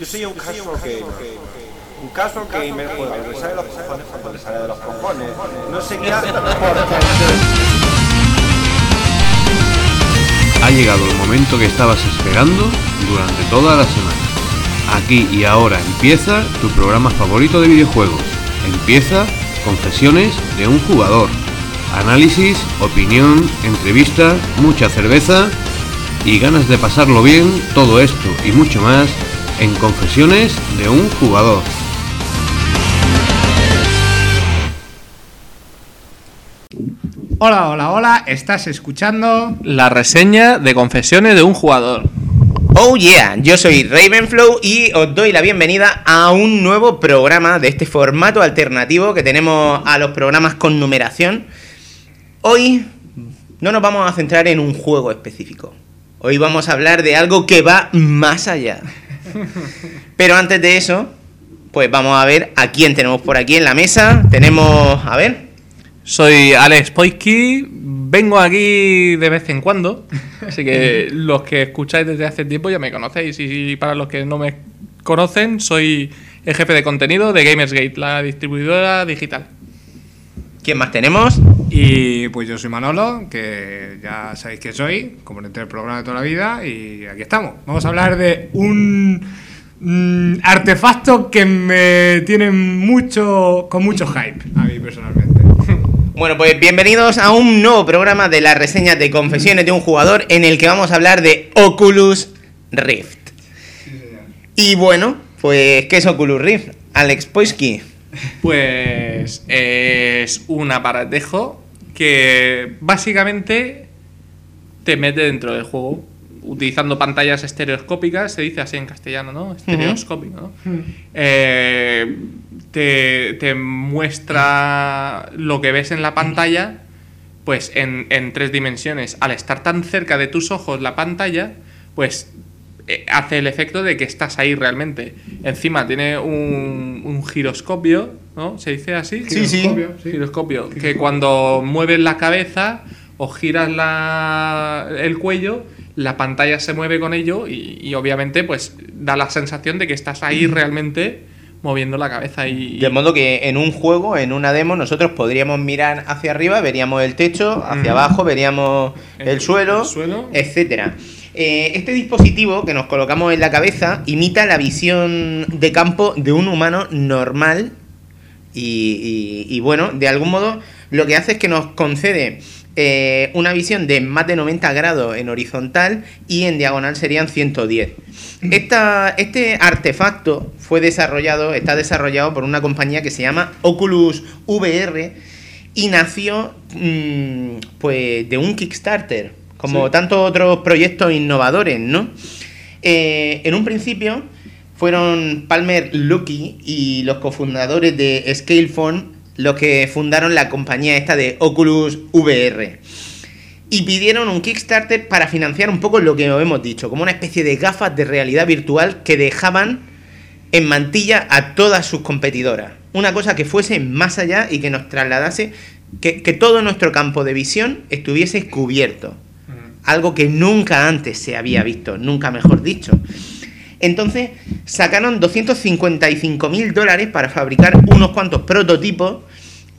Yo soy un casual gamer. Un casual gamer juega le sale de los cojones cuando le sale de los cojones. No sé qué hace Ha llegado el momento que estabas esperando durante toda la semana. Aquí y ahora empieza tu programa favorito de videojuegos. Empieza Confesiones de un jugador. Análisis, opinión, entrevista, mucha cerveza y ganas de pasarlo bien, todo esto y mucho más en Confesiones de un jugador. Hola, hola, hola, estás escuchando La reseña de Confesiones de un jugador. Oh yeah, yo soy Ravenflow y os doy la bienvenida a un nuevo programa de este formato alternativo que tenemos a los programas con numeración. Hoy no nos vamos a centrar en un juego específico. Hoy vamos a hablar de algo que va más allá. Pero antes de eso, pues vamos a ver a quién tenemos por aquí en la mesa. Tenemos, a ver, Soy Alex Poisky, vengo aquí de vez en cuando, así que los que escucháis desde hace tiempo ya me conocéis y para los que no me conocen, soy el jefe de contenido de Gamersgate, la distribuidora digital. ¿Quién más tenemos? y pues yo soy Manolo, que ya sabéis que soy, componente del programa de toda la vida y aquí estamos. Vamos a hablar de un mm, artefacto que me tiene mucho con mucho hype a mí personalmente. Bueno, pues bienvenidos a un nuevo programa de las reseñas de confesiones de un jugador en el que vamos a hablar de Oculus Rift. Y bueno, pues ¿qué es Oculus Rift? Alex Poisky. Pues es un aparatejo que básicamente te mete dentro del juego utilizando pantallas estereoscópicas, se dice así en castellano, ¿no? Estereoscópico, ¿no? Eh, te, te muestra lo que ves en la pantalla, pues en, en tres dimensiones. Al estar tan cerca de tus ojos la pantalla, pues hace el efecto de que estás ahí realmente. Encima tiene un, un giroscopio, ¿no? ¿Se dice así? Sí, sí. Giroscopio, sí. Giroscopio. Que cuando mueves la cabeza o giras la, el cuello, la pantalla se mueve con ello y, y obviamente pues da la sensación de que estás ahí realmente moviendo la cabeza y... De modo que en un juego, en una demo, nosotros podríamos mirar hacia arriba, veríamos el techo, hacia abajo veríamos el, El- suelo, el suelo. etcétera. Eh, este dispositivo que nos colocamos en la cabeza imita la visión de campo de un humano normal y, y- bueno, de algún modo lo que hace es que nos concede eh, una visión de más de 90 grados en horizontal y en diagonal serían 110. Esta, este artefacto fue desarrollado, está desarrollado por una compañía que se llama Oculus VR y nació mm, pues de un Kickstarter, como Sí. tantos otros proyectos innovadores, ¿no? Eh, en un principio fueron Palmer Luckey y los cofundadores de Scalephone los que fundaron la compañía esta de Oculus VR. Y pidieron un Kickstarter para financiar un poco lo que os hemos dicho, como una especie de gafas de realidad virtual que dejaban en mantilla a todas sus competidoras. Una cosa que fuese más allá y que nos trasladase, que, que todo nuestro campo de visión estuviese cubierto. Algo que nunca antes se había visto, nunca mejor dicho. Entonces sacaron 255 mil dólares para fabricar unos cuantos prototipos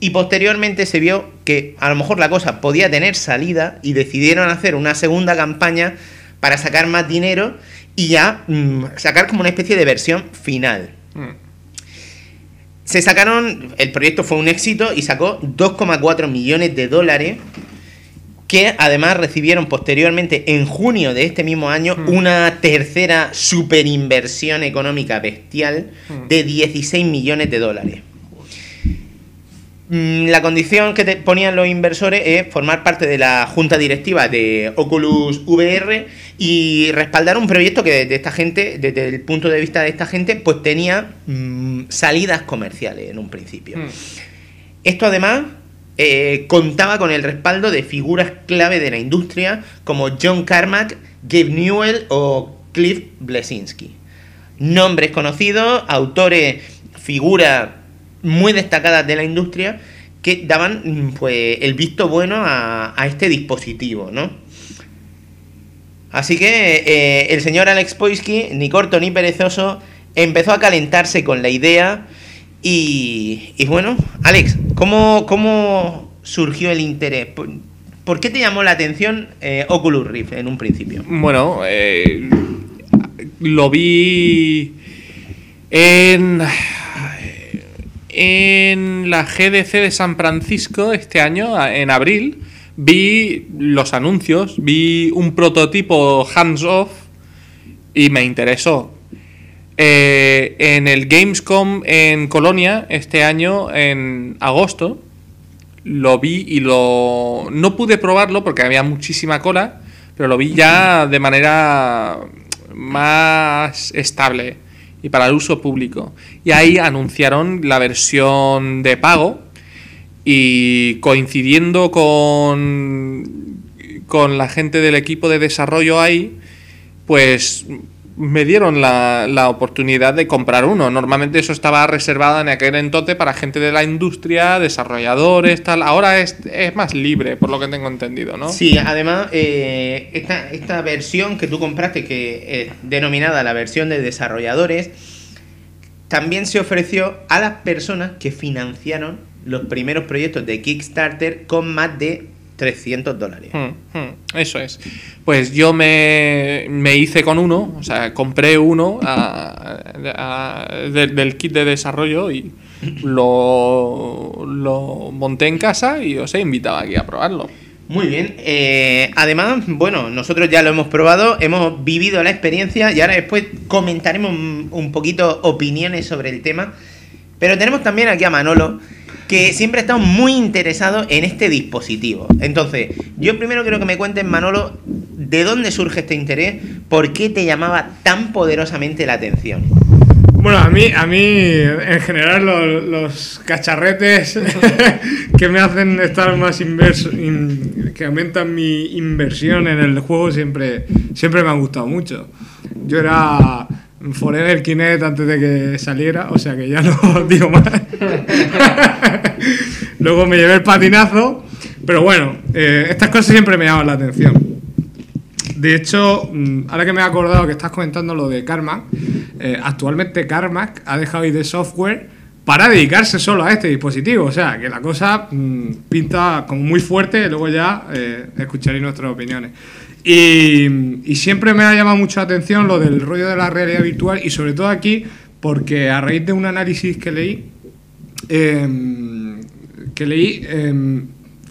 y posteriormente se vio que a lo mejor la cosa podía tener salida y decidieron hacer una segunda campaña para sacar más dinero y ya mm, sacar como una especie de versión final. Mm. Se sacaron, el proyecto fue un éxito y sacó 2,4 millones de dólares que además recibieron posteriormente en junio de este mismo año una tercera superinversión económica bestial de 16 millones de dólares. Mm, La condición que te ponían los inversores es formar parte de la junta directiva de Oculus VR y respaldar un proyecto que desde esta gente, desde el punto de vista de esta gente, pues tenía mm, salidas comerciales en un principio. Mm. Esto además eh, contaba con el respaldo de figuras clave de la industria como John Carmack, Gabe Newell o Cliff Blesinski. Nombres conocidos, autores, figuras muy destacadas de la industria que daban pues el visto bueno a, a este dispositivo, ¿no? Así que eh, el señor Alex Poisky, ni corto ni perezoso, empezó a calentarse con la idea y, y bueno, Alex, ¿cómo, ¿cómo surgió el interés? ¿Por, qué te llamó la atención eh, Oculus Rift en un principio? Bueno, eh, lo vi en, en la GDC de San Francisco este año, en abril. Vi los anuncios, vi un prototipo hands-off y me interesó. Eh, en el Gamescom en Colonia este año, en agosto, lo vi y lo... No pude probarlo porque había muchísima cola, pero lo vi ya de manera más estable y para el uso público. Y ahí anunciaron la versión de pago y coincidiendo con, con la gente del equipo de desarrollo ahí, pues me dieron la, la, oportunidad de comprar uno. Normalmente eso estaba reservado en aquel entonces para gente de la industria, desarrolladores, tal. Ahora es, es más libre, por lo que tengo entendido, ¿no? Sí, además, eh, esta, esta versión que tú compraste, que es denominada la versión de desarrolladores, también se ofreció a las personas que financiaron los primeros proyectos de Kickstarter con más de 300 dólares. Hmm, hmm, eso es. Pues yo me, me, hice con uno, o sea, compré uno a, a, de, del kit de desarrollo y lo, lo, monté en casa y os he invitado aquí a probarlo. Muy bien. Eh, además, bueno, nosotros ya lo hemos probado, hemos vivido la experiencia y ahora después comentaremos un poquito opiniones sobre el tema. Pero tenemos también aquí a Manolo que siempre ha estado muy interesado en este dispositivo. Entonces, yo primero quiero que me cuentes, Manolo, de dónde surge este interés, por qué te llamaba tan poderosamente la atención. Bueno, a mí, a mí en general los, cacharretes que me hacen estar más inverso, in, que aumentan mi inversión en el juego siempre, siempre me han gustado mucho. Yo era Forever Kinect antes de que saliera, o sea que ya no digo más. Luego me llevé el patinazo, pero bueno, eh, estas cosas siempre me llaman la atención. De hecho, ahora que me he acordado que estás comentando lo de Carmack, eh, actualmente Carmack ha dejado ir de software para dedicarse solo a este dispositivo. O sea, que la cosa mmm, pinta como muy fuerte, luego ya eh, escucharéis nuestras opiniones. Y, y, siempre me ha llamado mucho la atención lo del rollo de la realidad virtual y sobre todo aquí porque a raíz de un análisis que leí, eh, que leí eh,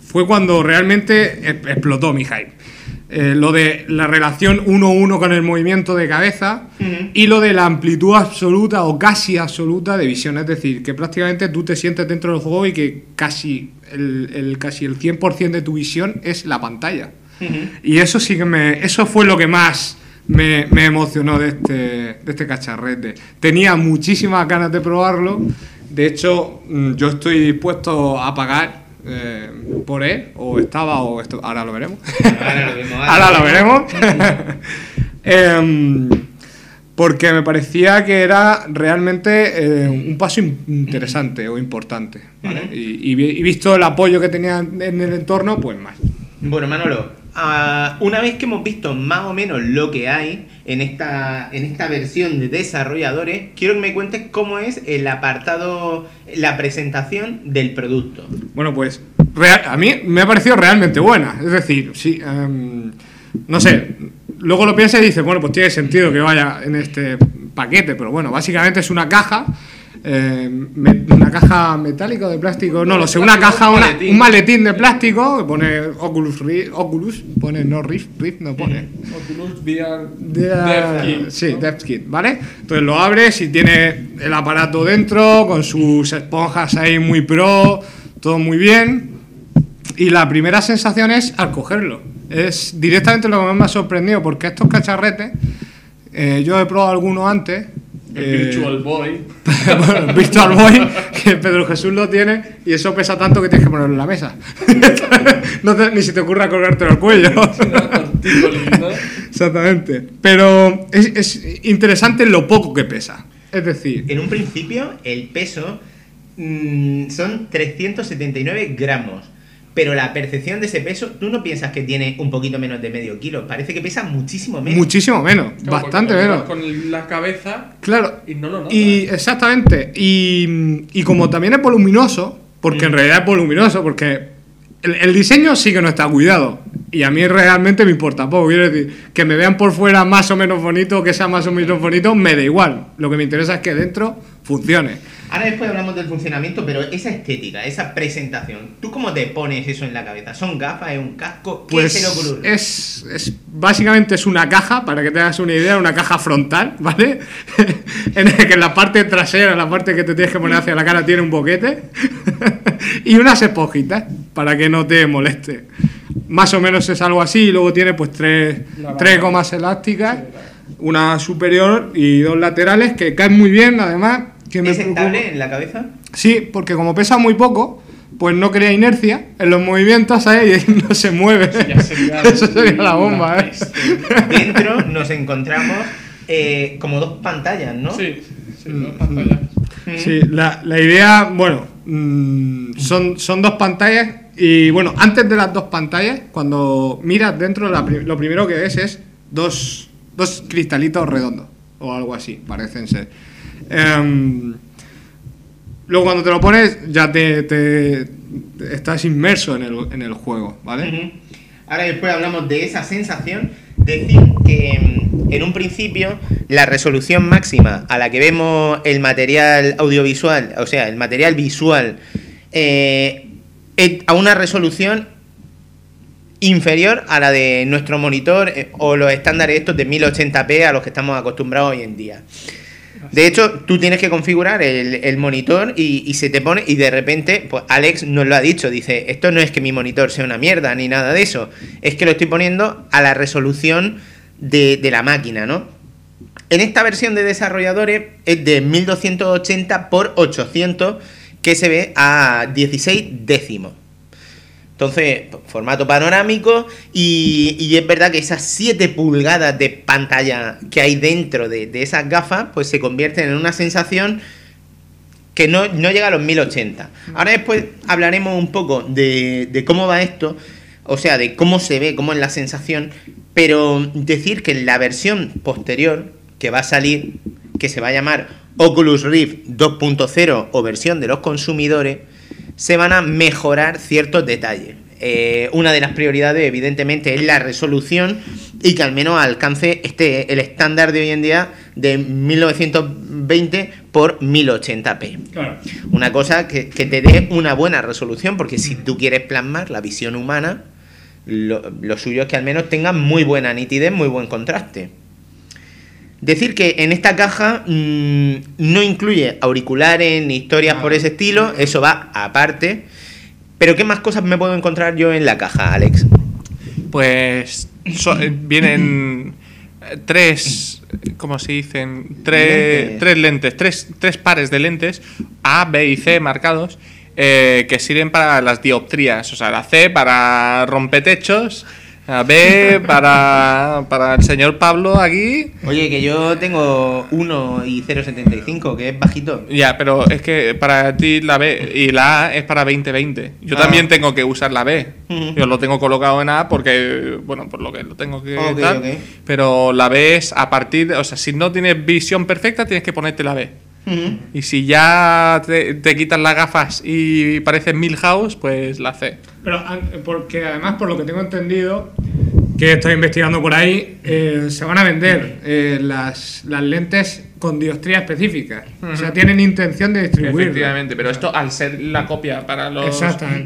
fue cuando realmente explotó mi hype. Eh, lo de la relación 1-1 con el movimiento de cabeza uh -huh. y lo de la amplitud absoluta o casi absoluta de visión. Es decir, que prácticamente tú te sientes dentro del juego y que casi el, el casi el 100% de tu visión es la pantalla. Uh -huh. Y eso sí que me. Eso fue lo que más me, me emocionó de este, de este cacharrete. Tenía muchísimas ganas de probarlo. De hecho, mm, yo estoy dispuesto a pagar eh, por él, o estaba, o esto, ahora lo veremos. Ahora lo, vemos, ahora ahora lo veremos. eh, porque me parecía que era realmente eh, un paso interesante o importante. ¿vale? Uh -huh. y, y, y, visto el apoyo que tenía en el entorno, pues más. Bueno, Manolo, una vez que hemos visto más o menos lo que hay en esta, en esta versión de desarrolladores, quiero que me cuentes cómo es el apartado, la presentación del producto. Bueno, pues a mí me ha parecido realmente buena. Es decir, sí, um, no sé, luego lo piensas y dices, bueno, pues tiene sentido que vaya en este paquete, pero bueno, básicamente es una caja. Eh, me, una caja metálica o de plástico, no lo sé, una caja, una, un maletín de plástico que pone Oculus Rift, Oculus, pone no Rift, Rift no pone. Oculus VR Dev Kit. Sí, Dev Kit, ¿vale? Entonces lo abres y tiene el aparato dentro con sus esponjas ahí muy pro, todo muy bien. Y la primera sensación es al cogerlo. Es directamente lo que más me ha sorprendido porque estos cacharretes, eh, yo he probado algunos antes el eh, Virtual Boy. bueno, el Virtual Boy, que Pedro Jesús lo tiene, y eso pesa tanto que tienes que ponerlo en la mesa. no te, ni se te ocurra colgarte el cuello. Exactamente. Pero es, es, interesante lo poco que pesa. Es decir. En un principio, el peso mmm, son 379 gramos. Pero la percepción de ese peso, tú no piensas que tiene un poquito menos de medio kilo, parece que pesa muchísimo menos. Muchísimo menos, Claro, bastante menos. Con la cabeza Claro. y no lo notas. Y exactamente. Y, y como también es voluminoso, porque en realidad es voluminoso, porque el, el diseño sí que no está cuidado. Y a mí realmente me importa poco. Quiero decir, que me vean por fuera más o menos bonito, que sea más o menos bonito, me da igual. Lo que me interesa es que dentro funcione. Ahora después hablamos del funcionamiento, pero esa estética, esa presentación, ¿tú cómo te pones eso en la cabeza? ¿Son gafas? ¿Es un casco? ¿Qué Pues Oculus? Rift? es, es- básicamente es una caja, para que tengas una idea, una caja frontal, ¿vale? en el que en la parte trasera, la parte que te tienes que poner hacia la cara, tiene un boquete y unas esponjitas para que no te moleste. Más o menos es algo así, y luego tiene pues tres, tres gomas elásticas, una superior y dos laterales que caen muy bien, además. Que me ¿Es preocupa- estable en la cabeza? Sí, porque como pesa muy poco, pues no crea inercia en los movimientos, ¿sabes? Y no se mueve. ya sería Eso sería la bomba, ¿eh? Dentro nos encontramos eh, como dos pantallas, ¿no? Sí, sí, dos pantallas. Mm. Sí, la, la idea, bueno, mm, son, son dos pantallas y bueno, antes de las dos pantallas, cuando miras dentro, la lo primero que ves es dos, dos cristalitos redondos o algo así, parecen ser. Em, luego cuando te lo pones ya te, estás inmerso en el, juego, ¿vale? Ahora después hablamos de esa sensación. Decir que mm, en un principio la resolución máxima a la que vemos el material audiovisual, o sea, el material visual, eh, a una resolución inferior a la de nuestro monitor eh, o los estándares estos de 1080p a los que estamos acostumbrados hoy en día. De hecho, tú tienes que configurar el, el monitor y, y se te pone y de repente, pues Alex nos lo ha dicho, dice, esto no es que mi monitor sea una mierda ni nada de eso, es que lo estoy poniendo a la resolución de, de la máquina, ¿no? En esta versión de desarrolladores es de 1280 por 800 que se ve a 16 décimos. Entonces, formato panorámico y, es verdad que esas 7 pulgadas de pantalla que hay dentro de, de esas gafas, pues se convierten en una sensación que no, no llega a los 1080. Ahora después hablaremos un poco de, de cómo va esto, o sea, de cómo se ve, cómo es la sensación, pero decir que en la versión posterior que va a salir, que se va a llamar Oculus Rift 2.0 o versión de los consumidores, se van a mejorar ciertos detalles. Eh, una de las prioridades, evidentemente, es la resolución y que al menos alcance este el estándar de hoy en día de 1920 por 1080p. Claro. Una cosa que, que te dé una buena resolución, porque si tú quieres plasmar la visión humana, lo, lo suyo es que al menos tenga muy buena nitidez, muy buen contraste. Decir que en esta caja mm, no incluye auriculares ni historias por ese estilo, eso va aparte. Pero ¿qué más cosas me puedo encontrar yo en la caja, Alex? Pues so- eh, vienen tres, ¿cómo se dicen? Tres Lentes. tres lentes, tres, tres pares de lentes A, B y C marcados eh, que sirven para las dioptrías. O sea, la C para rompetechos, la B para, para el señor Pablo aquí. Oye, que yo tengo 1 y 0,75, que es bajito. Ya, pero es que para ti la B y la A es para 2020. Yo Ah. también tengo que usar la B. Yo lo tengo colocado en A porque, bueno, por lo que lo tengo que Ok, tal. ok. Pero la B es a partir de, o sea, si no tienes visión perfecta, tienes que ponerte la B. Y si ya te, te quitas las gafas y pareces Milhouse, pues la C. Pero porque además, por lo que tengo entendido, que estoy investigando por ahí, eh, se van a vender eh, las, las lentes con diostría específica. O sea, tienen intención de distribuir. Efectivamente, pero esto al ser la copia para los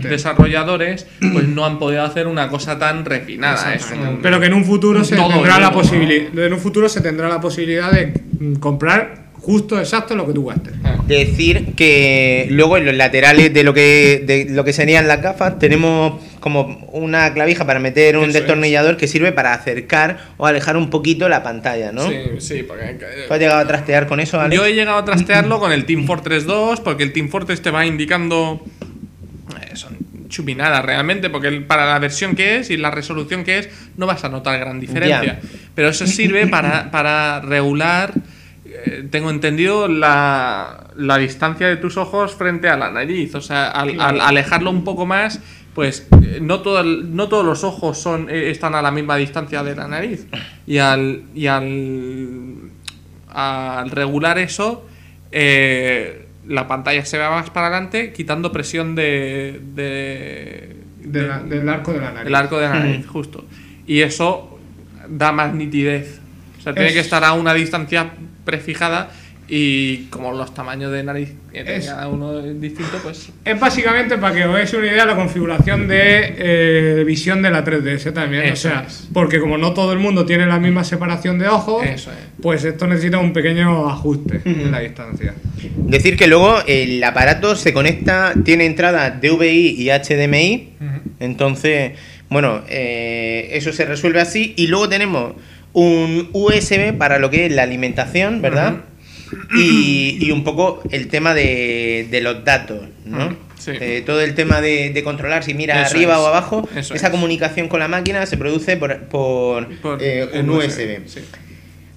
desarrolladores, pues no han podido hacer una cosa tan refinada. Es un- Pero que en un futuro se tendrá la posibilidad, en un futuro se tendrá la posibilidad de mm, comprar justo exacto lo que tú gastes. Decir que luego en los laterales de lo que de lo que serían las gafas tenemos como una clavija para meter un Eso es. destornillador que sirve para acercar o alejar un poquito la pantalla, ¿no? Sí, sí, porque ¿Tú has llegado a trastear con eso, Alex? Yo he llegado a trastearlo con el Team Fortress 2 porque el Team Fortress te va indicando. eh, son chuminadas realmente, porque para la versión que es y la resolución que es, no vas a notar gran diferencia. Pero eso sirve para, para regular. Eh, tengo entendido la, la distancia de tus ojos frente a la nariz. O sea, al, al alejarlo un poco más, pues eh, no, todo el- no todos los ojos son, eh, están a la misma distancia de la nariz. Y al, y al, al regular eso, eh, la pantalla se va más para adelante, quitando presión de, de- De la- del arco de la nariz. el arco de la nariz, justo. Y eso da más nitidez. O sea, tiene que estar a una distancia prefijada y como los tamaños de nariz que Es- cada uno es distinto, pues Es básicamente para que os hagáis una idea la configuración de eh, visión de la 3DS también. Eso o sea, es. porque como no todo el mundo tiene la misma separación de ojos, Eso es. pues esto necesita un pequeño ajuste en la distancia. Decir que luego el aparato se conecta, tiene entrada DVI y HDMI. Entonces, bueno, eh, eso se resuelve así. Y luego tenemos un USB para lo que es la alimentación, ¿verdad? y, y un poco el tema de, de los datos, ¿no? Sí. Eh, todo el tema de, de controlar si mira Eso arriba es, o abajo, eso esa es. comunicación con la máquina se produce por, por, por eh, un USB. sí.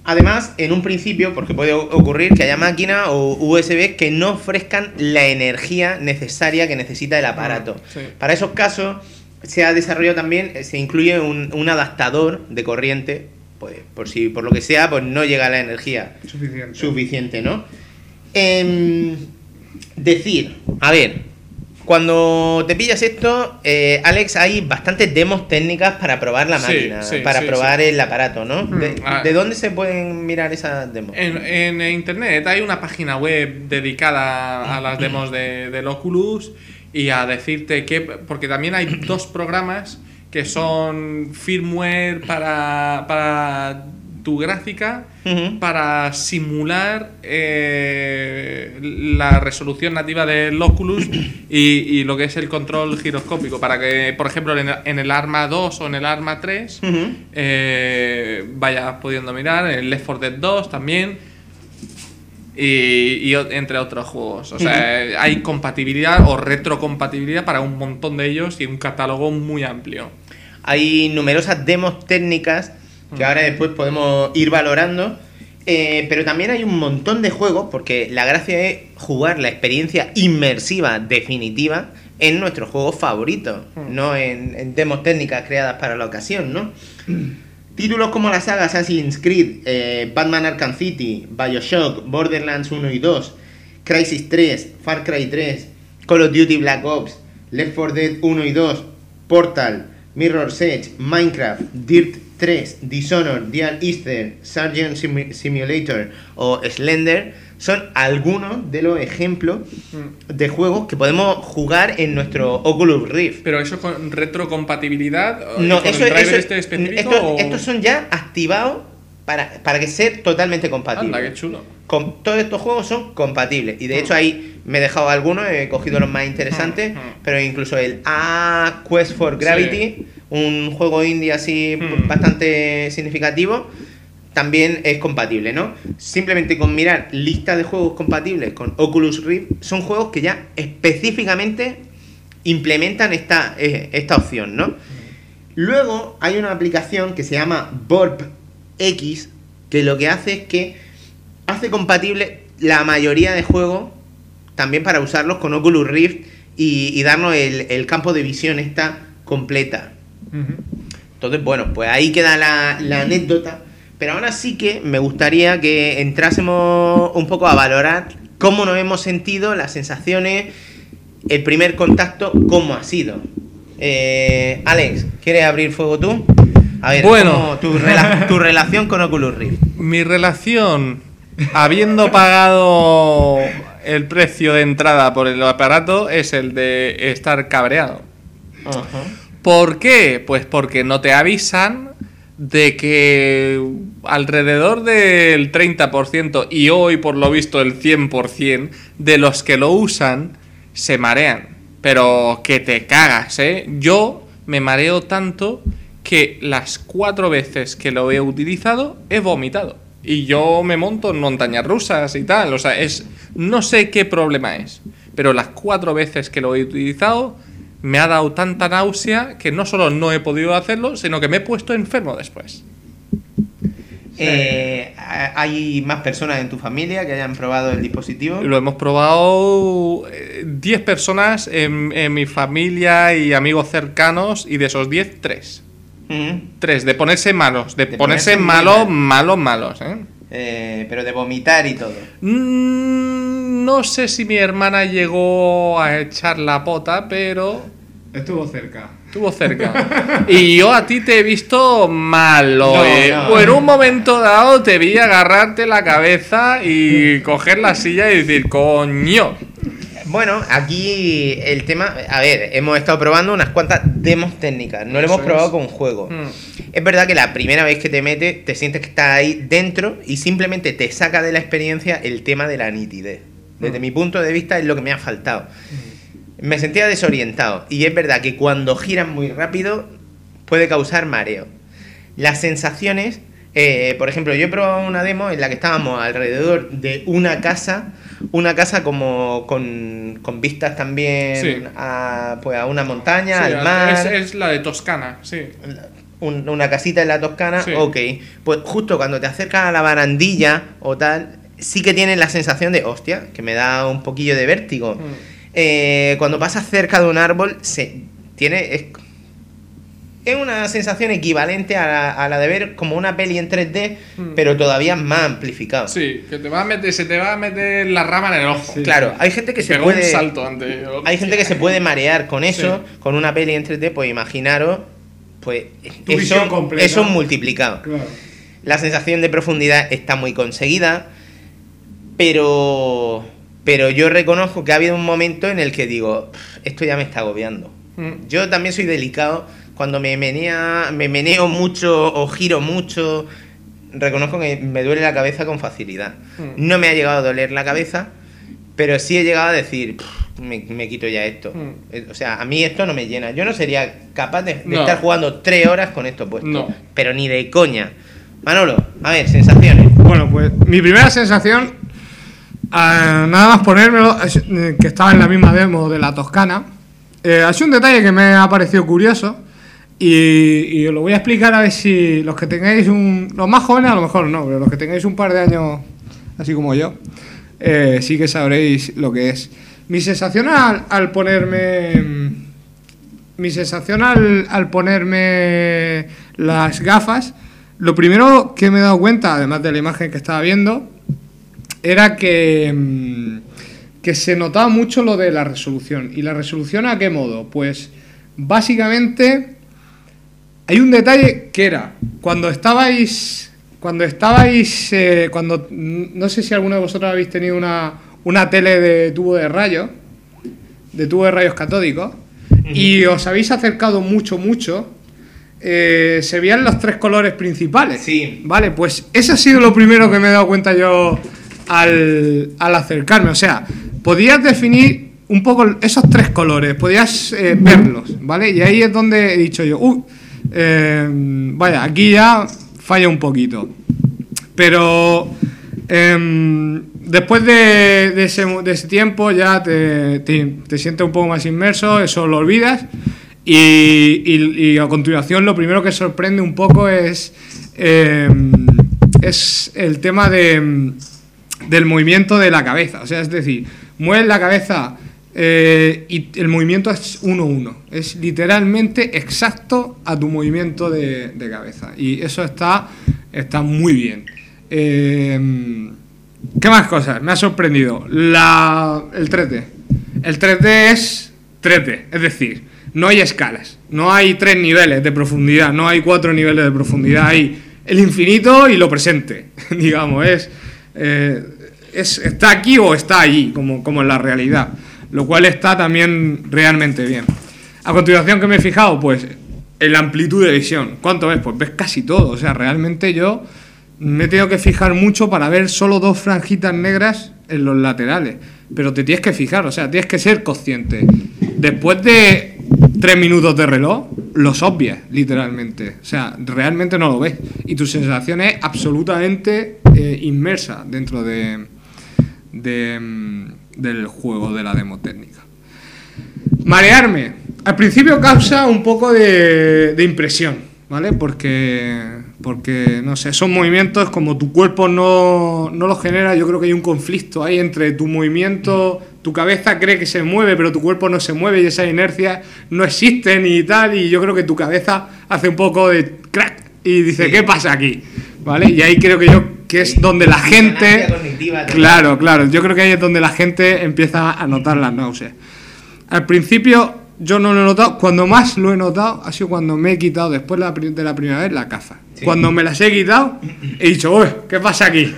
Además, en un principio, porque puede ocurrir que haya máquinas o USB que no ofrezcan la energía necesaria que necesita el aparato. Ah, sí. Para esos casos, se ha desarrollado también, se incluye un, un adaptador de corriente, pues por si por lo que sea, pues no llega la energía Suficiente. suficiente, ¿no? Em, decir, a ver, cuando te pillas esto, eh, Alex, hay bastantes demos técnicas para probar la máquina, sí, para sí, probar el aparato, ¿no? ¿De, ah. de dónde se pueden mirar esas demos? En, en internet hay una página web dedicada a las demos de, del Oculus y a decirte que. Porque también hay dos programas que son firmware para, para tu gráfica para simular eh, la resolución nativa del Oculus y, y lo que es el control giroscópico para que, por ejemplo, en el, en el Arma 2 o en el Arma 3 Ujú. eh, vayas pudiendo mirar, en el Left 4 Dead 2 también y, entre otros juegos. O sea, hay compatibilidad o retrocompatibilidad para un montón de ellos y un catálogo muy amplio. Hay numerosas demos técnicas que ahora después podemos ir valorando. eh, pero también hay un montón de juegos, porque la gracia es jugar la experiencia inmersiva definitiva en nuestros juegos favoritos, no en, en demos técnicas creadas para la ocasión, ¿no? Títulos como la saga Assassin's Creed, eh, Batman Arkham City, Bioshock, Borderlands 1 y 2, Crisis 3, Far Cry 3, Call of Duty Black Ops, Left 4 Dead 1 y 2, Portal, Mirror's Edge, Minecraft, Dirt 3, Dishonored, Dear Easter, Sargent Simu- Simulator o Slender son algunos de los ejemplos de juegos que podemos jugar en nuestro Oculus Rift. Pero eso con retrocompatibilidad No, con eso, el eso- este específico estos, o- estos son ya activados para, para que sea totalmente compatibles. Anda, qué chulo. Con, todos estos juegos son compatibles. Y de hecho ahí me he dejado algunos, he cogido los más interesantes, Mm, mm. pero incluso el A Quest for Gravity, un juego indie así Mm. bastante significativo, también es compatible, ¿no? Simplemente con mirar lista de juegos compatibles con Oculus Rift, son juegos que ya específicamente implementan esta, eh, esta opción, ¿no? Luego hay una aplicación que se llama Borb X, que lo que hace es que hace compatible la mayoría de juegos también para usarlos con Oculus Rift y, y darnos el, el campo de visión esta completa. Entonces, bueno, pues ahí queda la, la anécdota. Pero ahora sí que me gustaría que entrásemos un poco a valorar cómo nos hemos sentido, las sensaciones, el primer contacto, cómo ha sido. Eh, Alex, ¿quieres abrir fuego tú? A ver, Bueno. ¿cómo tu, rela- tu relación con Oculus Rift. Mi relación, habiendo pagado el precio de entrada por el aparato, es el de estar cabreado. ¿Por qué? Pues porque no te avisan de que alrededor del 30% y hoy por lo visto el 100% de los que lo usan se marean. Pero que te cagas, ¿eh? Yo me mareo tanto que las cuatro veces que lo he utilizado he vomitado. Y yo me monto en montañas rusas y tal. O sea, es. No sé qué problema es. Pero las cuatro veces que lo he utilizado me ha dado tanta náusea que no solo no he podido hacerlo, sino que me he puesto enfermo después. Eh, ¿ha- ¿Hay más personas en tu familia que hayan probado el dispositivo? Lo hemos probado eh, 10 personas en, en mi familia y amigos cercanos y de esos 10, 3. 3, de ponerse malos, de, De ponerse ponerse muy malos, mal. malos, malos, ¿eh? Eh, pero de vomitar y todo. Mm, no sé si mi hermana llegó a echar la pota, pero Estuvo cerca. estuvo cerca. y yo a ti te he visto malo. No, eh. no. O en un momento dado te vi agarrarte la cabeza y coger la silla y decir, coño. Bueno, aquí el tema, a ver, hemos estado probando unas cuantas demos técnicas, no lo hemos probado es. con juego. Mm. Es verdad que la primera vez que te metes, te sientes que estás ahí dentro y simplemente te saca de la experiencia el tema de la nitidez. Desde Mm. mi punto de vista es lo que me ha faltado. Me sentía desorientado y es verdad que cuando giran muy rápido puede causar mareo. Las sensaciones, eh, por ejemplo, yo he probado una demo en la que estábamos alrededor de una casa, una casa como con, con vistas también Sí. a, pues a una montaña, Sí, al mar es, es la de Toscana, sí. un- una casita en la Toscana, Sí. ok. Pues justo cuando te acercas a la barandilla o tal, sí que tienes la sensación de, hostia, que me da un poquillo de vértigo. Mm. Eh, cuando pasas cerca de un árbol, se tiene... Es, es una sensación equivalente a la, a la de ver como una peli en 3D, Mm. pero todavía más amplificado. Sí, que te va a meter, se te va a meter la rama en el ojo. Claro, hay gente que se Pegó puede... un salto antes. Hay gente que se puede marear con eso, Sí. con una peli en 3D, pues imaginaros, pues Tu eso, eso multiplicado. Claro. La sensación de profundidad está muy conseguida, pero, pero yo reconozco que ha habido un momento en el que digo, "Pff, esto ya me está agobiando. Mm. Yo también soy delicado cuando me, menea, me meneo mucho o giro mucho. Reconozco que me duele la cabeza con facilidad. Mm. No me ha llegado a doler la cabeza, pero sí he llegado a decir, "Pff, me, me quito ya esto. Mm. Eh, O sea, a mí esto no me llena. Yo no sería capaz de, de No. estar jugando tres horas con esto puesto. No. Pero ni de coña. Manolo, a ver, sensaciones. Bueno, pues mi primera sensación, ah, nada más ponérmelo, es, eh, que estaba en la misma demo de la Toscana, eh, ha sido un detalle que me ha parecido curioso y, os lo voy a explicar a ver si los que tengáis un... Los más jóvenes a lo mejor no, pero los que tengáis un par de años, así como yo, eh, sí que sabréis lo que es. Mi sensación al, al ponerme... mm, Mi sensación al, al ponerme las gafas, lo primero que me he dado cuenta, además de la imagen que estaba viendo, era que, mm, que se notaba mucho lo de la resolución. ¿Y la resolución a qué modo? Pues básicamente hay un detalle que era cuando estabais cuando estabais eh, cuando no sé si alguno de vosotros habéis tenido una, una tele de tubo de rayos de tubo de rayos catódicos y os habéis acercado mucho mucho eh, se veían los tres colores principales. Sí. vale pues ese ha sido lo primero que me he dado cuenta yo al, al acercarme. O sea podías definir un poco esos tres colores podías eh, verlos vale y ahí es donde he dicho yo "Uy, eh, vaya aquí ya falla un poquito pero em, después de, ese, tiempo ya te, te- te sientes un poco más inmerso, eso lo olvidas. Y, a continuación lo primero que sorprende un poco es, em, es el tema de, em, del movimiento de la cabeza. O sea, es decir, mueves la cabeza eh, y el movimiento es 1-1. Es literalmente exacto a tu movimiento de, cabeza. Y eso está, está muy bien. Eh, ¿Qué más cosas? Me ha sorprendido. La, el 3D. El 3D es 3D. Es decir, no hay escalas. No hay tres niveles de profundidad. No hay cuatro niveles de profundidad. Hay el infinito y lo presente. Digamos, es, eh, es. Está aquí o está allí, como, como en la realidad. Lo cual está también realmente bien. A continuación, ¿qué me he fijado? Pues en la amplitud de visión. ¿Cuánto ves? Pues ves casi todo. O sea, realmente yo me he tenido que fijar mucho para ver solo dos franjitas negras en los laterales. Pero te tienes que fijar, o sea, tienes que ser consciente. Después de tres minutos de reloj, los obvias, literalmente. O sea, realmente no lo ves. Y tu sensación es absolutamente eh, inmersa dentro de, de, mm, del juego de la demo técnica. Marearme. Al principio causa un poco de, de impresión, ¿vale? Porque, Porque, no sé, son movimientos como tu cuerpo no, no los genera, yo creo que hay un conflicto ahí entre tu movimiento, tu cabeza cree que se mueve, pero tu cuerpo no se mueve y esa inercia no existe ni tal, y yo creo que tu cabeza hace un poco de crack y dice, Sí. ¿qué pasa aquí? ¿Vale? Y ahí creo que yo que es donde la gente... Claro, claro, yo creo que ahí es donde la gente empieza a notar las náuseas. Al principio yo no lo he notado, cuando más lo he notado ha sido cuando me he quitado después de la, primera vez la caza. Sí. Cuando me las he quitado he dicho, uy, ¿qué pasa aquí?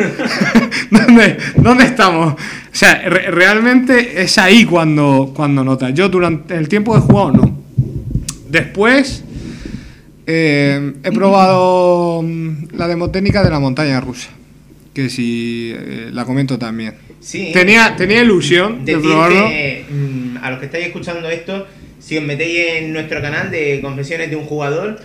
¿Dónde, ¿Dónde estamos? O sea, re- realmente es ahí cuando, cuando notas. Yo durante el tiempo que he jugado no. Después eh, he probado mm, la demotécnica de la montaña rusa, que si eh, la comento también. Sí. Tenía, tenía ilusión de probarlo. mm, a los que estáis escuchando esto, si os metéis en nuestro canal de confesiones de un jugador,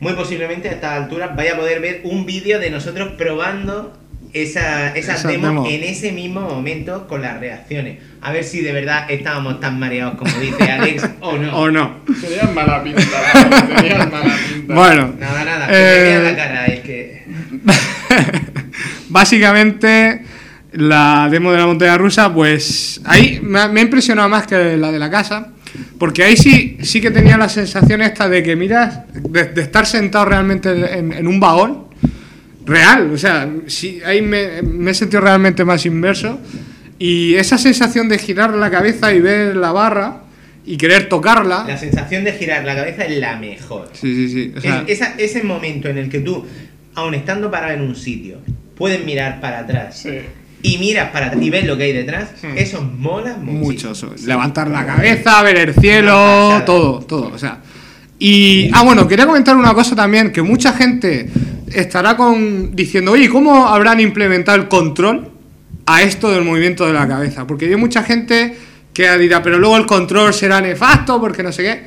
muy posiblemente a estas alturas vaya a poder ver un vídeo de nosotros probando esa, esas Esa demos demo. en ese mismo momento con las reacciones. A ver si de verdad estábamos tan mareados como dice Alex o no. ¿O no? Tenías mala pinta, mala pinta. Bueno, Nada, nada, Eh, que la cara, es que... básicamente la demo de la montaña rusa, pues ahí me ha, me ha impresionado más que la de la casa, porque ahí sí, sí que tenía la sensación esta de que miras, de, de estar sentado realmente en, en un vagón real, o sea, sí, ahí me, me he sentido realmente más inmerso y esa sensación de girar la cabeza y ver la barra y querer tocarla. La sensación de girar la cabeza es la mejor. Sí, sí, sí. o sea, Es- esa- ese momento en el que tú, aun estando parado en un sitio, puedes mirar para atrás Sí. y miras para atrás y ves lo que hay detrás, Hmm. eso mola muchísimo. mucho. eso. Levantar la cabeza, ver el cielo, todo, todo. O sea. Y. Ah, bueno, quería comentar una cosa también, que mucha gente estará con diciendo, oye, ¿cómo habrán implementado el control a esto del movimiento de la cabeza? Porque hay mucha gente que dirá, pero luego el control será nefasto, porque no sé qué.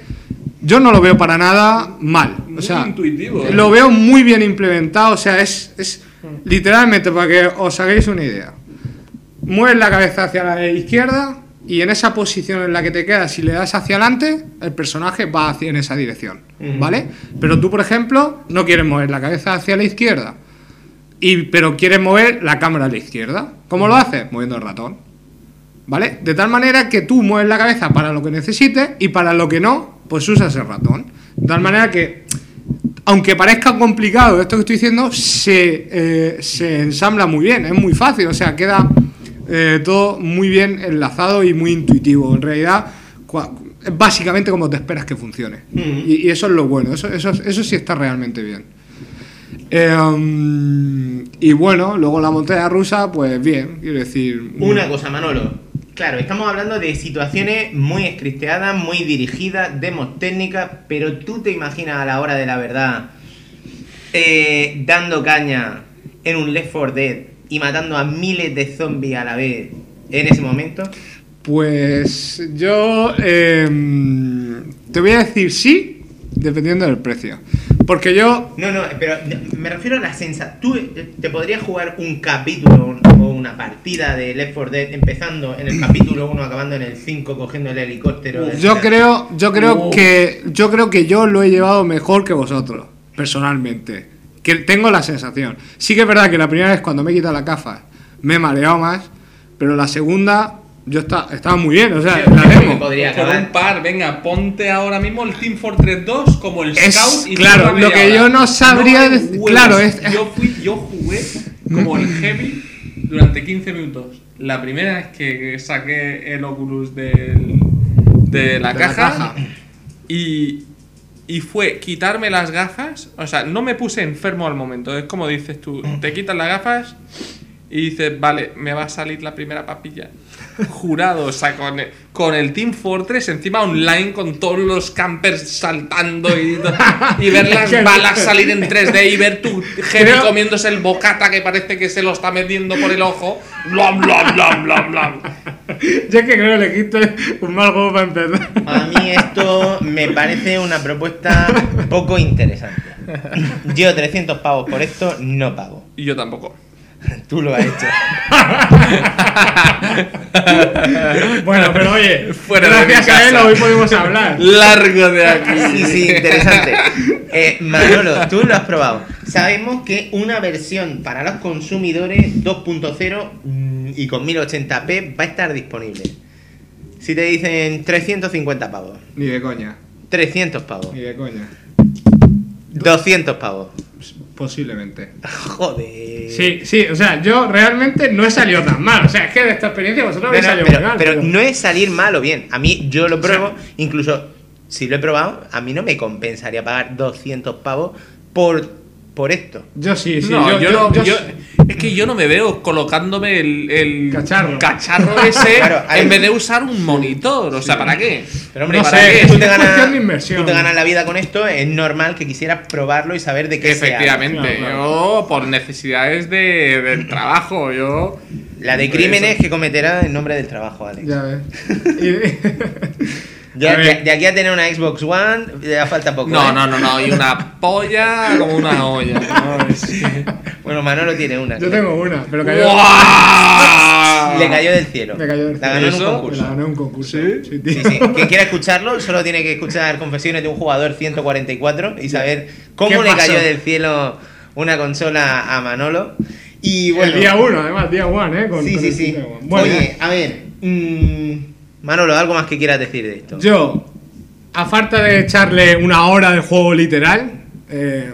Yo no lo veo para nada mal. O Muy sea, intuitivo, ¿eh? lo veo muy bien implementado. O sea, es, es literalmente para que os hagáis una idea. Mueves la cabeza hacia la izquierda y en esa posición en la que te quedas, si le das hacia adelante, el personaje va hacia en esa dirección. ¿vale? Pero tú, por ejemplo, no quieres mover la cabeza hacia la izquierda, y, pero quieres mover la cámara a la izquierda. ¿Cómo lo haces? Moviendo el ratón, ¿vale? De tal manera que tú mueves la cabeza para lo que necesites y para lo que no, pues usas el ratón. De tal manera que aunque parezca complicado esto que estoy diciendo, se, eh, se ensambla muy bien, es muy fácil, o sea, queda eh, todo muy bien enlazado y muy intuitivo. En realidad, es básicamente como te esperas que funcione. Y, y eso es lo bueno, eso, eso, eso sí está realmente bien. Eh, um, y bueno, luego la montaña rusa, pues bien, quiero decir... Una cosa, Manolo. Claro, estamos hablando de situaciones muy scripteadas, muy dirigidas, demos técnicas, pero tú te imaginas a la hora de la verdad eh, dando caña en un Left 4 Dead y matando a miles de zombies a la vez en ese momento. Pues yo eh, te voy a decir sí, dependiendo del precio. Porque yo No, no, pero me refiero a la sensación. Tú eh, te podrías jugar un capítulo una partida de Left 4 Dead empezando en el capítulo 1, acabando en el 5, cogiendo el helicóptero. del- Yo creo, yo creo Oh. que yo creo que yo lo he llevado mejor que vosotros, personalmente. Que tengo la sensación. Sí que es verdad que la primera vez cuando me he quitado la gafa me he mareado más, pero la segunda yo esta- estaba muy bien, o sea, la demo. podría Por un par, venga, ponte ahora mismo el Team Fortress 2 como el Es- Scout y claro, lo que hora. yo no sabría hay dec- huevos. claro, es- Yo, fui, yo jugué como el Heavy durante 15 minutos. La primera vez que saqué el Oculus del- de la De la caja, caja. Y, y fue quitarme las gafas. O sea, no me puse enfermo al momento. Es como dices tú, te quitas las gafas y dices, vale, me va a salir la primera papilla. Jurado, o sea, con el, con el Team Fortress encima online con todos los campers saltando y, y ver las balas salir en 3D y ver tu jefe comiéndose el bocata que parece que se lo está metiendo por el ojo. Blam, blam, blam, blam, blam. Yo es que creo que le quité un mal juego para empezar. A mí esto me parece una propuesta poco interesante. Yo 300 pavos por esto no pago. Y yo tampoco. Tú lo has hecho. Bueno, pero oye, Fuera gracias a él hoy podemos hablar. Largo de aquí. Sí, sí, interesante. Eh, Manolo, tú lo has probado. sabemos que una versión para los consumidores 2.0 mm, y con 1080p va a estar disponible. Si te dicen 350 pavos, Ni de coña. 300 pavos, Ni de coña. 200 pavos. Posiblemente. Joder. Sí, sí, o sea, yo realmente no he salido tan mal. O sea, es que de esta experiencia vosotros No, habéis no, salido pero, mal. pero no es salir mal o bien. A mí yo lo pruebo, sea- incluso si lo he probado, a mí no me compensaría pagar 200 pavos por, por esto. Yo sí, sí. no, yo, no. yo- yo- es que yo no me veo colocándome el, el Cacharro. cacharro ese Claro, hay- en vez de usar un monitor. O sea, ¿para qué? Pero hombre, No para sé, tú te, ganas, tú te ganas la vida con esto, es normal que quisieras probarlo y saber de qué se. Efectivamente, Claro, yo por necesidades de, del trabajo, yo. La de crímenes eso. que cometerá en nombre del trabajo, Alex. Ya ves. Ya- de, de aquí a tener una Xbox One, ya falta poco. No, ¿eh? no, no, no, y una polla como una olla. Bueno, Manolo tiene una. yo tengo una, pero cayó. ¡Guau! Le cayó del cielo. Le cayó del La ganó en un cielo. Concurso. la gané en un concurso. Sí, tío. Sí, sí. Quien quiera escucharlo solo tiene que escuchar confesiones de un jugador 144 y saber ¿Qué cómo le cayó del cielo una consola a Manolo. Y bueno, El día 1, además, día 1, ¿eh? Con, sí, con sí, sí. Bueno, Oye, a ver, mm, Manolo, algo más que quieras decir de esto. yo, a falta de echarle una hora de juego literal, eh,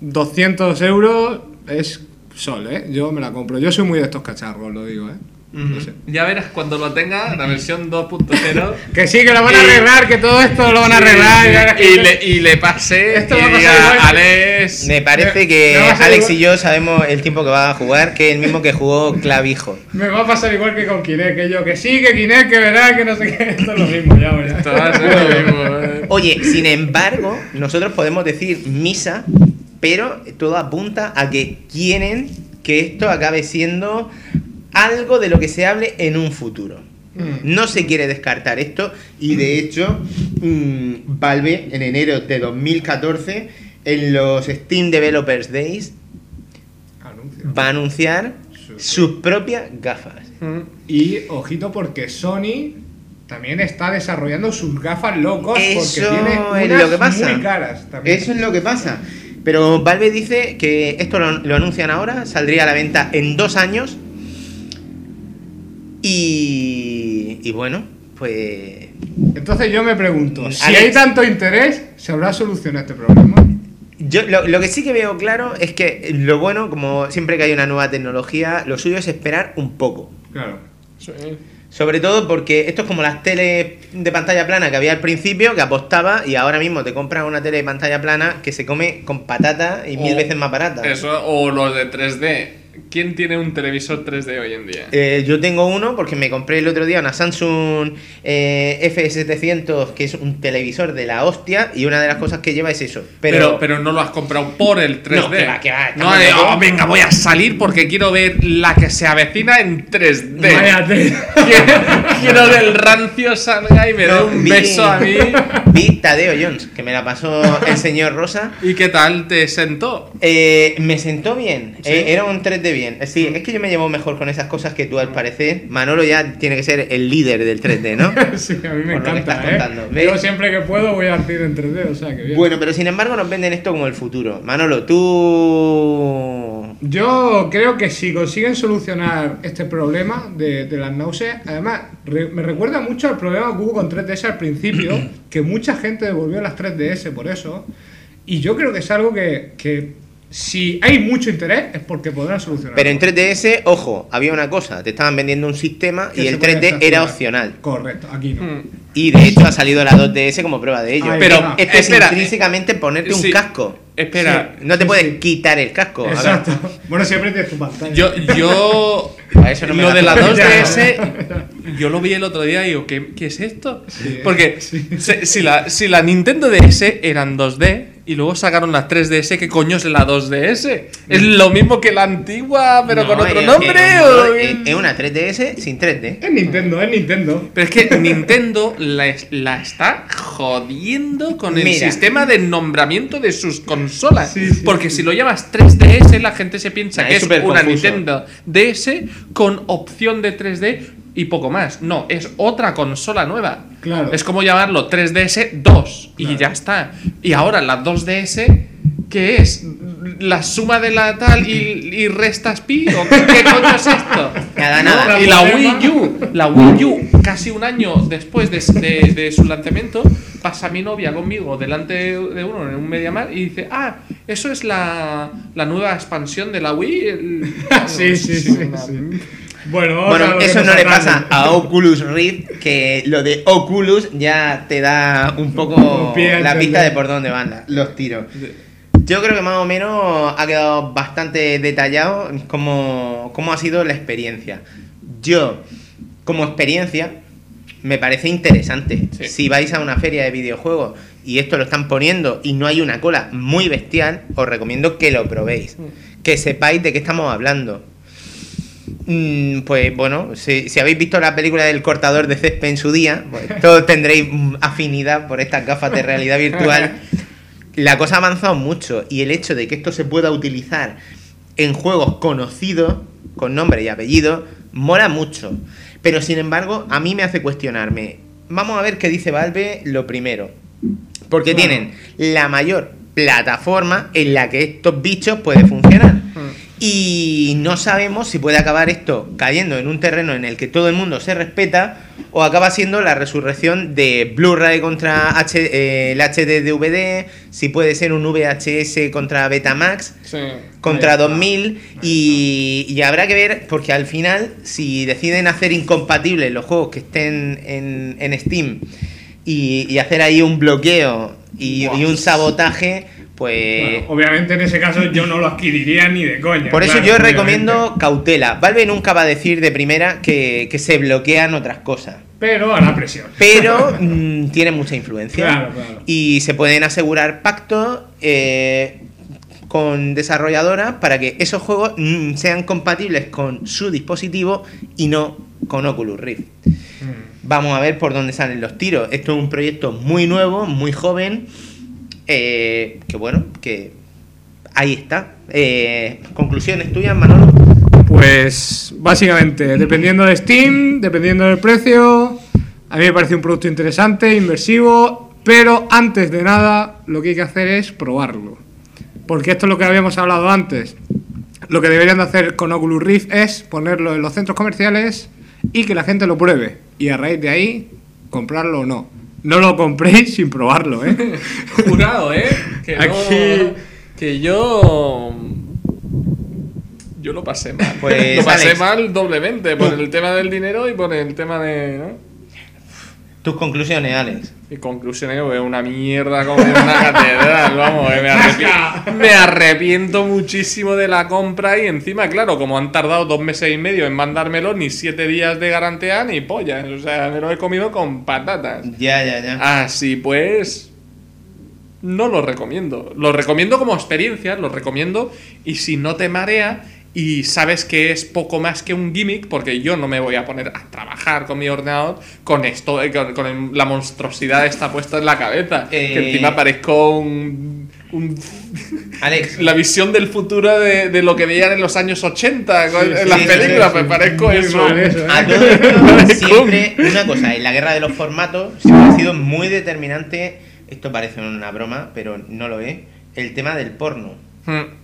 200 euros es sol, ¿eh? Yo me la compro. Yo soy muy de estos cacharros, lo digo, ¿eh? No sé. Ya verás cuando lo tenga, la versión 2.0. Que sí, que lo van a Y- arreglar, que todo esto lo van a arreglar. Y, le, y le pasé Esto y diga, Alex. Me parece que me Alex igual- y yo sabemos el tiempo que va a jugar, que es el mismo que jugó Clavijo. Me va a pasar igual que con Kinect, que yo, que sí, que Kinect, que verás, que no sé qué. Esto es lo mismo, ya verás. Esto va a ser lo mismo, eh. Oye, sin embargo, nosotros podemos decir misa, pero todo apunta a que quieren que esto acabe siendo algo de lo que se hable en un futuro. Mm. No se quiere descartar esto y de hecho mm, Valve en enero de 2014 en los Steam Developers Days Anuncio. va a anunciar sus propias gafas. Y ojito porque Sony también está desarrollando sus gafas locos Eso porque tiene es lo que pasa. muy caras también. Eso es lo que pasa. Pero Valve dice que esto lo, lo anuncian ahora, saldría a la venta en dos años. Y, y bueno, pues Entonces yo me pregunto, si Alex. hay tanto interés, ¿se habrá solucionado este problema? yo lo, lo que sí que veo claro es que lo bueno, como siempre que hay una nueva tecnología, lo suyo es esperar un poco. Claro. Sobre todo porque esto es como las teles de pantalla plana que había al principio, que apostaba y ahora mismo te compras una tele de pantalla plana que se come con patata y mil veces más barata. Eso, o los de 3D. ¿Quién tiene un televisor 3D hoy en día? Eh, yo tengo uno porque me compré el otro día una Samsung eh, F700, que es un televisor de la hostia, y una de las cosas que lleva es eso. Pero, Pero, pero, no lo has comprado por el 3D. No, que va, que va, No, estamos de, locos. oh, venga, voy a salir porque quiero ver la que se avecina en 3D. Váyate. Quiero, quiero que el rancio salga y me dé un vi- beso a mí. Vi Tadeo Jones, que me la pasó el señor Rosa. ¿Y qué tal te sentó? Eh, me sentó bien, ¿Sí? eh, era un 3D bien. Sí, es que yo me llevo mejor con esas cosas que tú al parecer. Manolo ya tiene que ser el líder del 3D, ¿no? sí, a mí me Por encanta, estás ¿eh? Yo siempre que puedo voy al cine en 3D, o sea que bien. bueno, pero sin embargo nos venden esto como el futuro. Manolo, tú... Yo creo que si consiguen solucionar este problema de, de las náuseas, además re- me recuerda mucho al problema que hubo con 3DS al principio, que mucha gente devolvió las 3DS por eso, y yo creo que es algo que, que si hay mucho interés es porque podrán solucionar. Pero en 3DS, ojo, había una cosa, te estaban vendiendo un sistema y el 3D era opcional. Correcto, aquí no. Mm. Y de hecho ha salido la 2DS como prueba de ello. Pero esto es intrínsecamente ponerte un casco. Espera, No te Sí, puedes sí. quitar el casco. A ver, Exacto. Bueno, siempre tienes tu pantalla. yo, yo A eso no me lo de la cuenta. 2DS, yo lo vi el otro día y digo, ¿qué, qué es esto? Sí, Porque si, la, si la Nintendo DS eran 2D y luego sacaron la 3DS, ¿qué coño es la 2DS? ¿Es lo mismo que la antigua, pero No, con otro es- nombre? es- o- es- Es una 3DS sin 3D. Es Nintendo, es Nintendo. Pero es que Nintendo la, es- la está jodiendo con el Mira. sistema de nombramiento de sus consolas. Sí, sí, Porque sí. si lo llamas 3DS, la gente se piensa que es una confuso. Nintendo DS con opción de 3D y poco más. No, es otra consola nueva. Claro. Es como llamarlo 3DS 2 y Claro. ya está. Y ahora la 2DS, ¿qué es? la suma de la tal y, y restas pi o qué, qué coño es esto? Nada, nada. Y la Wii U, la Wii U, casi un año después de, de- de su lanzamiento, pasa mi novia conmigo delante de uno en un MediaMarkt y dice, ah, eso es la, la nueva expansión de la Wii. el-". Sí, sí, sí. sí. Bueno, Bueno, eso no le pasa a Oculus Rift, que lo de Oculus ya te da un poco la pista de por dónde van los tiros. Yo creo que más o menos ha quedado bastante detallado cómo, cómo ha sido la experiencia. Yo, como experiencia, me parece interesante. Sí. Si vais a una feria de videojuegos y esto lo están poniendo y no hay una cola muy bestial, os recomiendo que lo probéis. Que sepáis de qué estamos hablando. Mm, Pues bueno, si, si habéis visto la película del cortador de césped en su día, pues todos tendréis mm, afinidad por estas gafas de realidad virtual. La cosa ha avanzado mucho y el hecho de que esto se pueda utilizar en juegos conocidos, con nombre y apellido, mola mucho. Pero sin embargo, a mí me hace cuestionarme. Vamos a ver qué dice Valve lo primero. Porque tienen la mayor plataforma en la que estos bichos pueden funcionar. Y no sabemos si puede acabar esto cayendo en un terreno en el que todo el mundo se respeta o acaba siendo la resurrección de Blu-ray contra H- eh, el HD DVD, si puede ser un VHS contra Betamax, Sí. contra 2000 y, y habrá que ver porque al final si deciden hacer incompatibles los juegos que estén en, en Steam y, y hacer ahí un bloqueo y, y un sabotaje pues Bueno, obviamente en ese caso yo no lo adquiriría ni de coña. por eso claro, yo obviamente. recomiendo cautela Valve nunca va a decir de primera que, que se bloquean otras cosas Pero hará presión. pero mm, tiene mucha influencia Claro, claro. y se pueden asegurar pactos eh, con desarrolladoras para que esos juegos mm, sean compatibles con su dispositivo y no con Oculus Rift. Vamos a ver por dónde salen los tiros. Esto es un proyecto muy nuevo, muy joven, eh, que bueno, que ahí está. Eh, conclusiones tuyas, Manolo. Pues básicamente, dependiendo de Steam, dependiendo del precio, a mí me parece un producto interesante, inversivo, pero antes de nada lo que hay que hacer es probarlo. Porque esto es lo que habíamos hablado antes. Lo que deberían de hacer con Oculus Rift es ponerlo en los centros comerciales y que la gente lo pruebe. Y a raíz de ahí, comprarlo o no. No lo compréis sin probarlo, ¿eh? Jurado, ¿eh? Que, no- Aquí- que yo. Yo lo pasé mal. Pues, lo pasé Alex. mal doblemente por el tema del dinero y por el tema de. ¿no? Tus conclusiones, Alex. Mi conclusión es una mierda como una catedral, vamos, eh, me, arrepi- me arrepiento muchísimo de la compra y encima, claro, como han tardado dos meses y medio en mandármelo, ni siete días de garantía ni pollas, o sea, me lo he comido con patatas. Ya, ya, ya. Así pues, no lo recomiendo. Lo recomiendo como experiencia, lo recomiendo. Y si no te marea y sabes que es poco más que un gimmick, porque yo no me voy a poner a trabajar con mi ordenador con esto, eh, con, la monstruosidad esta puesta en la cabeza. Eh. Que encima parezco un. un- Alex, la visión del futuro de, de lo que veían en los años 80 con- en sí, las sí, películas, sí, sí. parezco eso. eso, ¿eh? A todo esto, siempre, una cosa, en la guerra de los formatos siempre ha sido muy determinante, esto parece una broma, pero no lo es, el tema del porno. Hmm.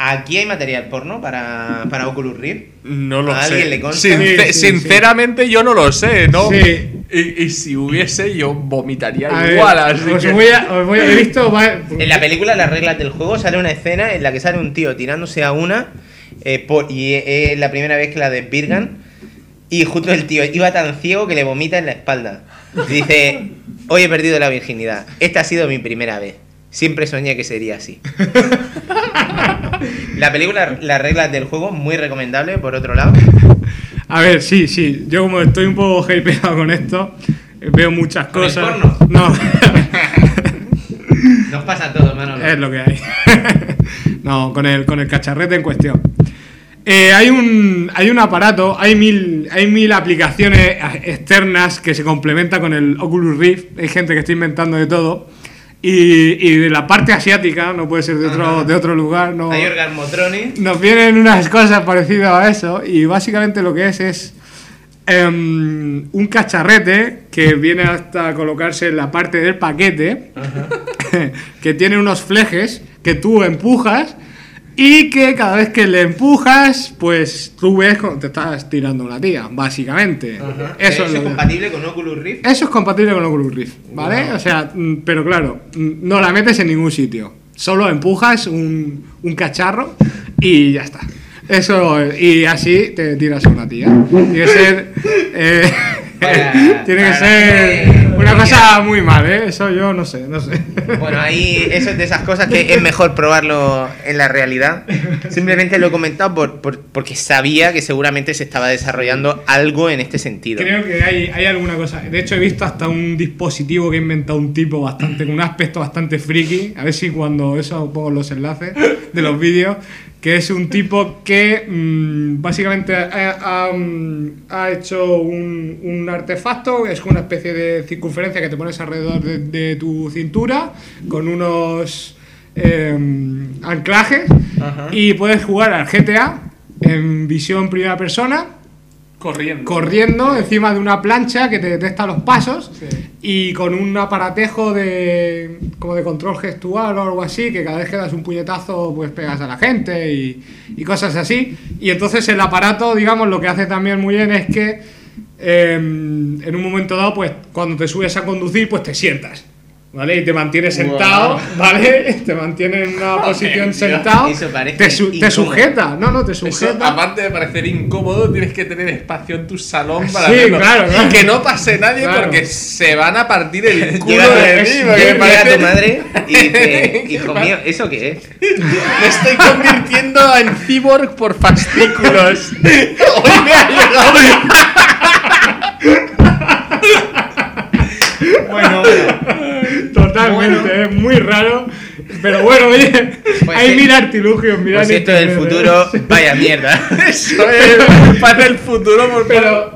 ¿Aquí hay material porno para, para Oculus Rift? No lo ¿A sé. alguien le consta? Since- Sí, sí, sinceramente, yo no lo sé, ¿no? Sí. Y, y si hubiese, yo vomitaría A ver, igual. así os que- voy a, os voy a- he visto En la película Las reglas del juego sale una escena en la que sale un tío tirándose a una eh, por- y es es la primera vez que la desvirgan y justo el tío iba tan ciego que le vomita en la espalda. Y dice, hoy he perdido la virginidad. Esta ha sido mi primera vez. Siempre soñé que sería así. La película Las reglas del juego, muy recomendable, por otro lado. A ver, sí, sí. Yo como estoy un poco hypeado con esto, veo muchas ¿Con el cosas. porno? No, Nos pasa todo, Manolo. es lo que hay. no, con el, con el cacharrete en cuestión. Eh, hay, un, hay un aparato, hay mil, hay mil aplicaciones externas que se complementan con el Oculus Rift. Hay gente que está inventando de todo. Y, y de la parte asiática, no puede ser de otro, Ajá. de otro lugar, no, Hay nos vienen unas cosas parecidas a eso y básicamente lo que es es em, un cacharrete que viene hasta colocarse en la parte del paquete que tiene unos flejes que tú empujas Y que cada vez que le empujas, pues tú ves como te estás tirando una tía, básicamente. Eso, Eso es lo que- compatible con Oculus Rift. Eso es compatible con Oculus Rift, ¿vale? O sea, mm, pero claro, mm, no la metes en ningún sitio. Solo empujas un, un cacharro y ya está. Eso, y así te tiras a una tía. Tiene que ser. eh, tiene que ser una cosa muy mal, ¿eh? Eso yo no sé, no sé. Bueno, ahí eso es de esas cosas que es mejor probarlo en la realidad. Simplemente lo he comentado por, por- porque sabía que seguramente se estaba desarrollando algo en este sentido. Creo que hay, hay alguna cosa. De hecho, he visto hasta un dispositivo que ha inventado un tipo bastante, con un aspecto bastante friki. A ver si cuando eso pongo los enlaces de los vídeos. Que es un tipo que mm, básicamente ha, ha, mm, ha hecho un, un artefacto, es una especie de circunferencia que te pones alrededor de, de tu cintura, con unos eh, anclajes, y puedes jugar al GTA en visión primera persona Corriendo. corriendo encima de una plancha que te detecta los pasos y con un aparatejo de como de control gestual o algo así que cada vez que das un puñetazo pues pegas a la gente y, y cosas así. Y entonces el aparato digamos lo que hace también muy bien es que eh, en un momento dado pues cuando te subes a conducir pues te sientas ¿Vale? Y te mantienes sentado, ¿vale? Te mantiene en una posición sentado. Eso parece te, su- te sujeta, no, no, te Eso, sujeta. aparte de parecer incómodo, tienes que tener espacio en tu salón para Sí, claro, claro. Y que no pase nadie Claro. porque se van a partir el culo Llega, de mí. porque parece- tu madre y dice, ¿Qué hijo mío, ¿eso qué es? Me estoy convirtiendo en cyborg por fascículos. Hoy me ha llegado. Totalmente, es muy raro. Pero bueno, oye, Pues hay sí. mil artilugios, mira. pues en esto del futuro, ¿eh? vaya mierda. Eso es para el futuro, por Pero,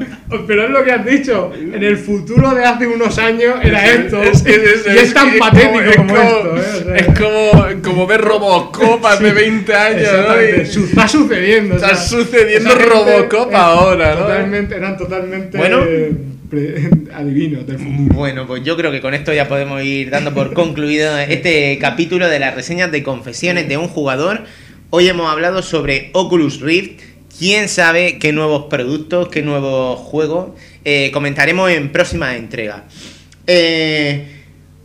pero es lo que has dicho. En el futuro de hace unos años era esto. Es, es- es- y es tan que patético es como, esto. ¿eh? O sea, es como, como ver Robocop hace 20 años, ¿no? Y- Está sucediendo. o Está sea, sucediendo Robocop ahora, ¿no? Totalmente, eran totalmente Bueno. eh, adivinos del futuro. Bueno, pues yo creo que con esto ya podemos ir dando por concluido este capítulo de las reseñas de confesiones de un jugador. Hoy hemos hablado sobre Oculus Rift. Quién sabe qué nuevos productos, qué nuevos juegos eh, comentaremos en próximas entregas. Eh,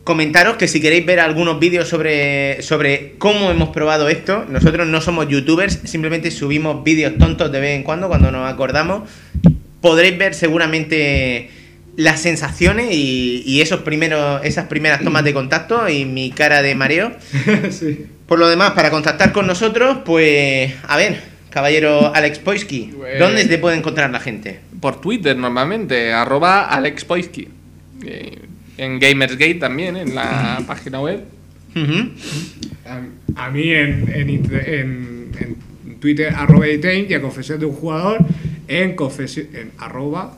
comentaros que si queréis ver algunos vídeos sobre, sobre cómo hemos probado esto, nosotros no somos youtubers, simplemente subimos vídeos tontos de vez en cuando, cuando nos acordamos. Podréis ver seguramente las sensaciones y, y esos primeros, esas primeras tomas de contacto y mi cara de mareo. sí. Por lo demás, para contactar con nosotros, pues, a ver, caballero Alex Poisky, Pues- ¿dónde te puede encontrar la gente? Por Twitter normalmente, arroba Alex Poisky. Eh, En Gamersgate también, en la página web. A, a mí en, en, inter- en- en Twitter, arroba Etain, y a confesión de un jugador en, confesi- en arroba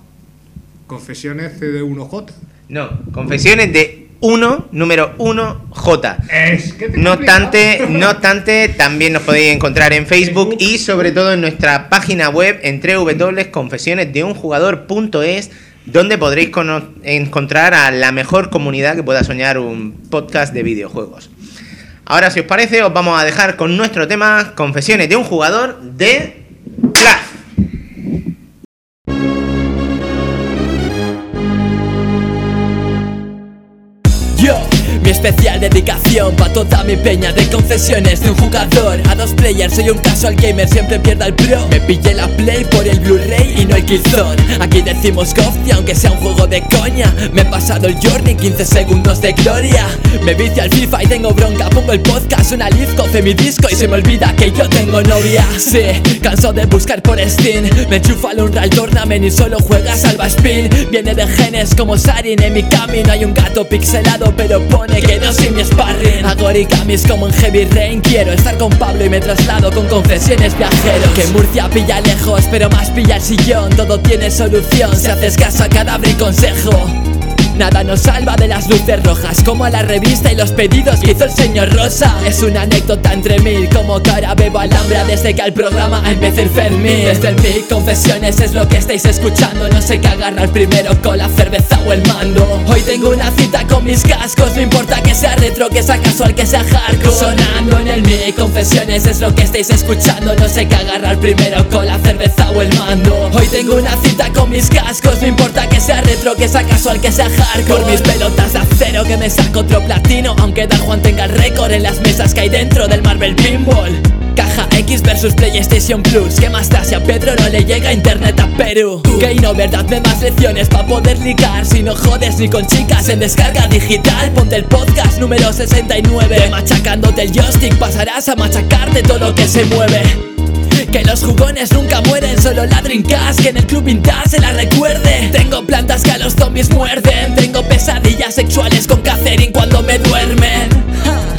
confesiones CD1J. No, confesiones de 1, número 1J. Es que te No obstante, no obstante, también nos podéis encontrar en Facebook y sobre todo en nuestra página web en www.confesionesdeunjugador.es donde podréis encontrar a la mejor comunidad que pueda soñar un podcast de videojuegos. Ahora, si os parece, os vamos a dejar con nuestro tema Confesiones de un jugador de Clash. Pa' toda mi peña de confesiones de un jugador a dos players. Soy un casual gamer, siempre pierda el pro. Me pillé la play por el Blu-ray y no el Killzone. Aquí decimos Gofty, aunque sea un juego de coña. Me he pasado el Journey, 15 segundos de gloria. Me vicio al FIFA y tengo bronca. Pongo el podcast, una live, coce mi disco y se me olvida que yo tengo novia. Sí, canso de buscar por Steam. Me enchufa al Unreal Tournament y solo juega Salva Spin. Viene de genes como Sarin en mi camino. Hay un gato pixelado, pero pone que no soy mi sparring. Hago como en Heavy Rain. Quiero estar con Pablo y me traslado con confesiones viajeros. Que Murcia pilla lejos, pero más pilla el sillón. Todo tiene solución si haces caso a cadáver y consejo. Nada nos salva de las luces rojas Como la revista y los pedidos que hizo el señor Rosa. Es una anécdota entre mil Como ahora bebo alhambra desde que al programa empecé el Fermín. Desde el mic, confesiones es lo que estáis escuchando No sé qué agarrar primero con la cerveza o el mando. Hoy tengo una cita con mis cascos No importa que sea retro, que sea casual, que sea hardcore. Sonando en el mic, confesiones es lo que estáis escuchando No sé qué agarrar primero con la cerveza o el mando. Hoy tengo una cita con mis cascos No importa que sea retro, que sea casual, que sea hardcore Por mis pelotas de acero que me saco otro platino Aunque Dan Juan tenga el récord en las mesas que hay dentro del Marvel Pinball. Caja X versus PlayStation Plus ¿Qué más da si a Pedro no le llega internet a Perú? Que no verdad me más lecciones pa' poder ligar Si no jodes ni con chicas en descarga digital. Ponte el podcast número 69 De machacándote el joystick pasarás a machacarte todo lo que se mueve que los jugones nunca mueren, solo la Dreamcast Que en el club vintage se la recuerde Tengo plantas que a los zombies muerden Tengo pesadillas sexuales con Catherine cuando me duermen.